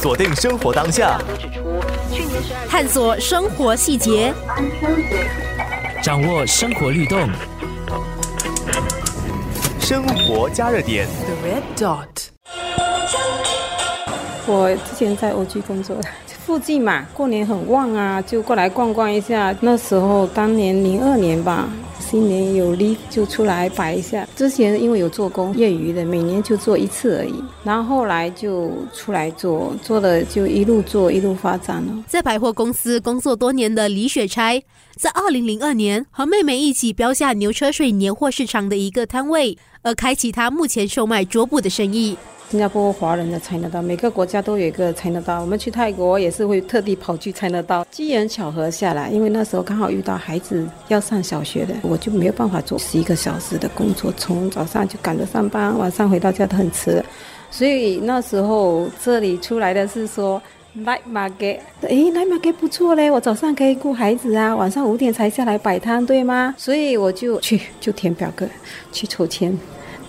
锁定生活当下，探索生活细节，掌握生活律动。生活加热点。The red dot。我之前在欧剧工作，附近嘛，过年很旺啊，就过来逛逛一下。那时候当年零二年吧，新年有力就出来摆一下。之前因为有做工业余的，每年就做一次而已。然后后来就出来做，做了就一路做一路发展了。在百货公司工作多年的李雪钗，在二零零二年和妹妹一起标下牛车水年货市场的一个摊位，而开启她目前售卖桌布的生意。新加坡华人的才能道，每个国家都有一个才能道。我们去泰国也是会特地跑去才能道。机缘巧合下来，因为那时候刚好遇到孩子要上小学的，我就没有办法做十一个小时的工作，从早上就赶着上班，晚上回到家都很迟。所以那时候这里出来的是说 night market，诶 night market 不错嘞，我早上可以顾孩子啊，晚上五点才下来摆摊，对吗？所以我就去就填表格去抽签。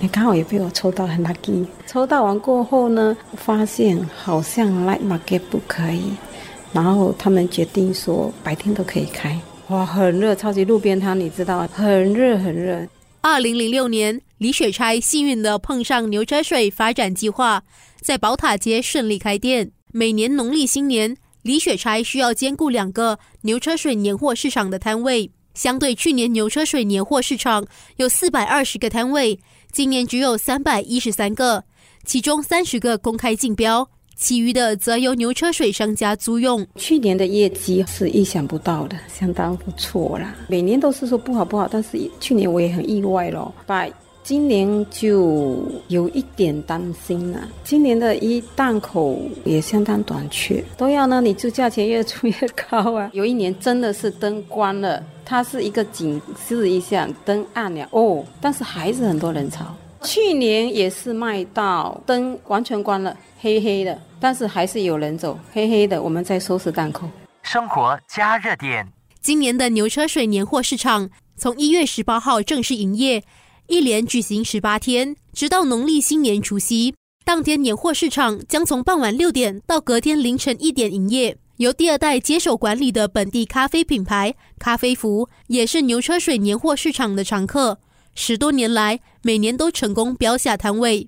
你刚好也被我抽到，很 lucky。抽到完过后呢，发现好像 light market 不可以，然后他们决定说白天都可以开。哇，很热，超级路边摊，你知道？很热很热。二零零六年，李雪钗幸运的碰上牛车水发展计划，在宝塔街顺利开店。每年农历新年，李雪钗需要兼顾两个牛车水年货市场的摊位。相对去年牛车水年货市场有四百二十个摊位，今年只有三百一十三个，其中三十个公开竞标，其余的则由牛车水商家租用。去年的业绩是意想不到的，相当不错啦。每年都是说不好不好，但是去年我也很意外咯。把今年就有一点担心了，今年的一档口也相当短缺，都要呢，你就价钱越出越高啊。有一年真的是灯关了，它是一个警示一下，灯暗了哦，但是还是很多人潮。去年也是卖到灯完全关了，黑黑的，但是还是有人走，黑黑的，我们在收拾档口。生活加热点。今年的牛车水年货市场从一月十八号正式营业。一连举行十八天，直到农历新年除夕。当天年货市场将从傍晚六点到隔天凌晨一点营业。由第二代接手管理的本地咖啡品牌咖啡福，也是牛车水年货市场的常客。十多年来，每年都成功标下摊位。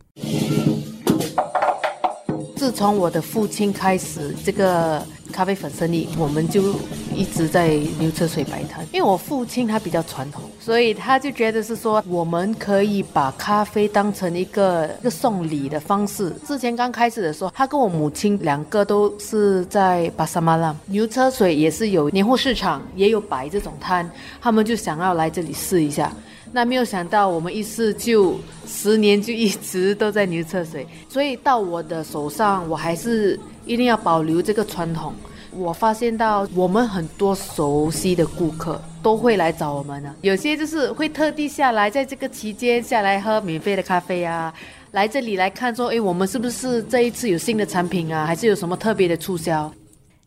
自从我的父亲开始这个咖啡粉生意，我们就一直在牛车水摆摊。因为我父亲他比较传统，所以他就觉得是说，我们可以把咖啡当成一个一个送礼的方式。之前刚开始的时候，他跟我母亲两个都是在巴沙马拉牛车水，也是有年货市场，也有摆这种摊，他们就想要来这里试一下。那没有想到，我们一试就十年就一直都在牛车水，所以到我的手上，我还是一定要保留这个传统。我发现到我们很多熟悉的顾客都会来找我们呢，有些就是会特地下来，在这个期间下来喝免费的咖啡啊，来这里来看说，诶，我们是不是这一次有新的产品啊，还是有什么特别的促销？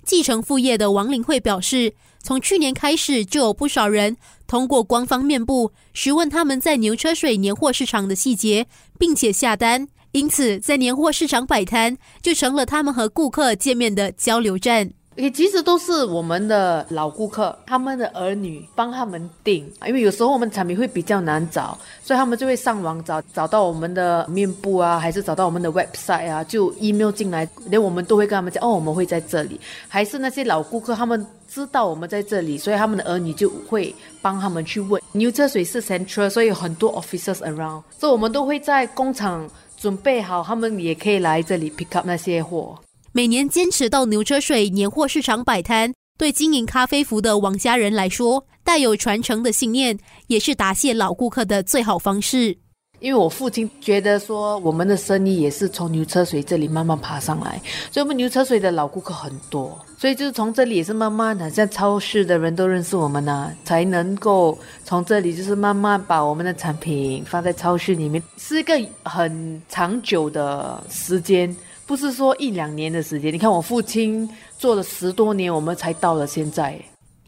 继承父业的王林慧表示，从去年开始就有不少人通过官方面部询问他们在牛车水年货市场的细节，并且下单。因此，在年货市场摆摊就成了他们和顾客见面的交流站。也其实都是我们的老顾客，他们的儿女帮他们订，因为有时候我们产品会比较难找，所以他们就会上网找，找到我们的面部啊，还是找到我们的 website 啊，就 email 进来，连我们都会跟他们讲，哦，我们会在这里。还是那些老顾客，他们知道我们在这里，所以他们的儿女就会帮他们去问。牛车水是 central，所以很多 officers around，所以我们都会在工厂准备好，他们也可以来这里 pick up 那些货。每年坚持到牛车水年货市场摆摊，对经营咖啡服的王家人来说，带有传承的信念，也是答谢老顾客的最好方式。因为我父亲觉得说，我们的生意也是从牛车水这里慢慢爬上来，所以我们牛车水的老顾客很多，所以就是从这里也是慢慢的，像超市的人都认识我们呢、才能够从这里就是慢慢把我们的产品放在超市里面，是一个很长久的时间。不是说一两年的时间，你看我父亲做了十多年，我们才到了现在。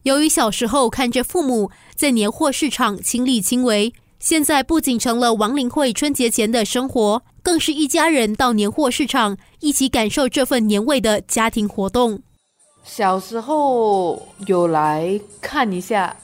由于小时候看着父母在年货市场亲力亲为，现在不仅成了王林慧春节前的生活，更是一家人到年货市场一起感受这份年味的家庭活动。小时候有来看一下，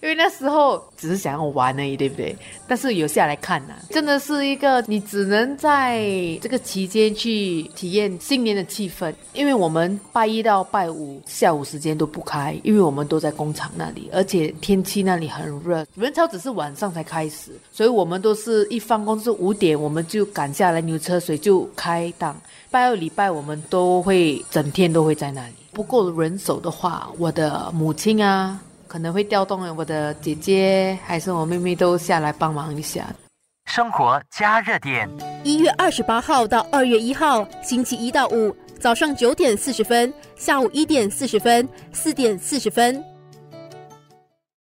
因为那时候只是想要玩而已，对不对？但是有下来看呐、真的是一个你只能在这个期间去体验新年的气氛。因为我们拜一到拜五下午时间都不开，因为我们都在工厂那里，而且天气那里很热，人潮只是晚上才开始，所以我们都是一放工是五点，我们就赶下来牛车水就开档。拜二礼拜我们都会整天都会在那里。不够人手的话，我的母亲啊，可能会调动我的姐姐还是我妹妹都下来帮忙一下。生活加热点，一月二十八号到二月一号，星期一到五早上九点四十分，下午一点四十分，四点四十分。